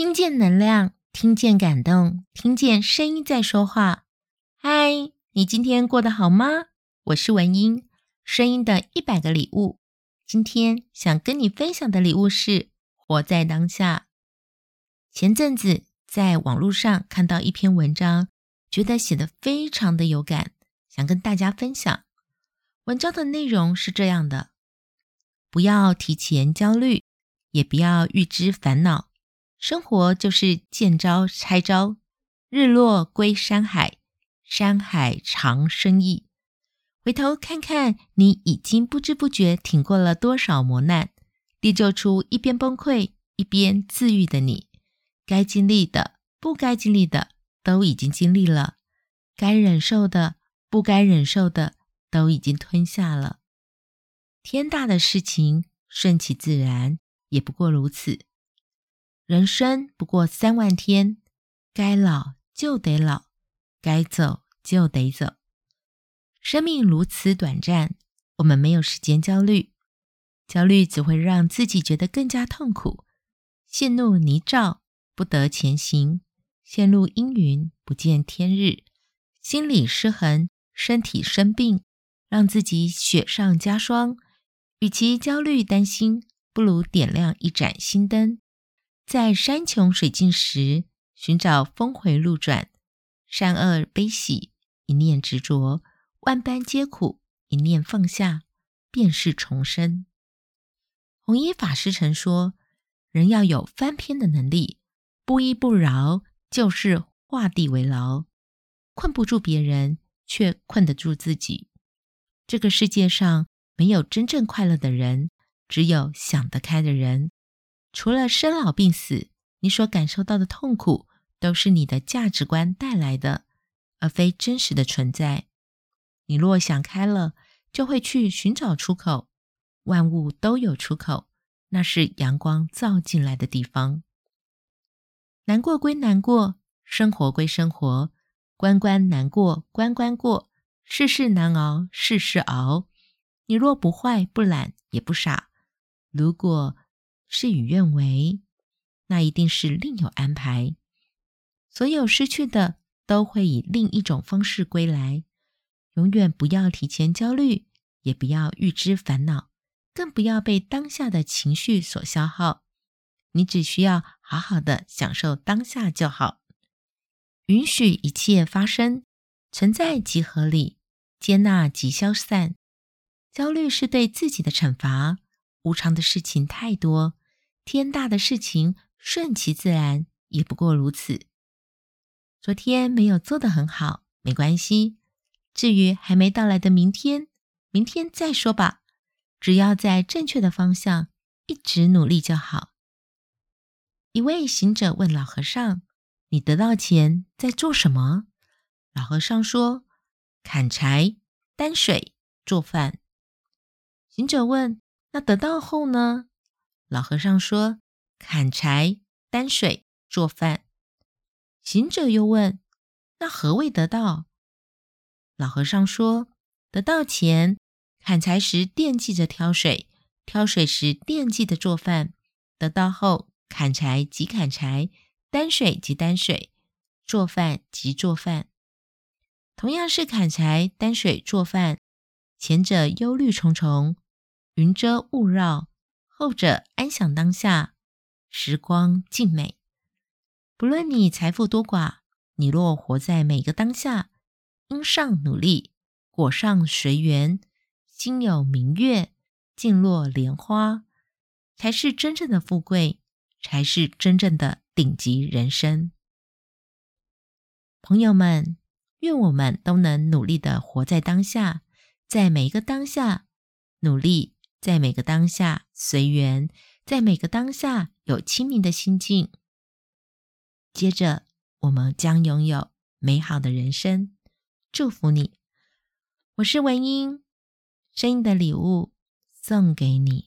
听见能量，听见感动，听见声音在说话。嗨，你今天过得好吗？我是文英，声音的一百个礼物。今天想跟你分享的礼物是活在当下。前阵子在网络上看到一篇文章，觉得写得非常的有感，想跟大家分享。文章的内容是这样的：不要提前焦虑，也不要预知烦恼。生活就是见招拆招，日落归山海，山海藏深意。回头看看，你已经不知不觉挺过了多少磨难，练就出一边崩溃一边自愈的你。该经历的、不该经历的，都已经经历了；该忍受的、不该忍受的，都已经吞下了。天大的事情，顺其自然，也不过如此。人生不过三万天，该老就得老，该走就得走。生命如此短暂，我们没有时间焦虑，焦虑只会让自己觉得更加痛苦，陷入泥沼不得前行，陷入阴云不见天日，心理失衡，身体生病，让自己雪上加霜。与其焦虑担心，不如点亮一盏心灯，在山穷水尽时寻找峰回路转，善恶悲喜一念执着。万般皆苦，一念放下，便是重生。弘一法师曾说：“人要有翻篇的能力，不依不饶，就是画地为牢。困不住别人，却困得住自己。这个世界上没有真正快乐的人，只有想得开的人。除了生老病死，你所感受到的痛苦，都是你的价值观带来的，而非真实的存在。”你若想开了，就会去寻找出口。万物都有出口，那是阳光照进来的地方。难过归难过，生活归生活，关关难过关关过，世事难熬世事熬。你若不坏不懒也不傻，如果事与愿违，那一定是另有安排。所有失去的，都会以另一种方式归来。永远不要提前焦虑，也不要预知烦恼，更不要被当下的情绪所消耗。你只需要好好的享受当下就好，允许一切发生，存在即合理，接纳即消散。焦虑是对自己的惩罚。无常的事情太多，天大的事情顺其自然，也不过如此。昨天没有做得很好，没关系。至于还没到来的明天，明天再说吧。只要在正确的方向一直努力就好。一位行者问老和尚：“你得到钱在做什么？”老和尚说：“砍柴、担水、做饭。”行者问：“那得到后呢？”老和尚说：“砍柴、担水、做饭。”行者又问：“那何谓得到？”老和尚说：“得到前，砍柴时惦记着挑水，挑水时惦记着做饭；得到后，砍柴即砍柴，担水即担水，做饭即做饭。同样是砍柴、担水、做饭，前者忧虑重重，云遮雾绕；后者安享当下，时光静美。不论你财富多寡，你若活在每个当下。”因上努力，果上随缘，心有明月，静若莲花，才是真正的富贵，才是真正的顶级人生。朋友们，愿我们都能努力的活在当下，在每一个当下努力，在每个当下随缘，在每个当下有清明的心境。接着，我们将拥有美好的人生。祝福你，我是文英，声音的礼物送给你。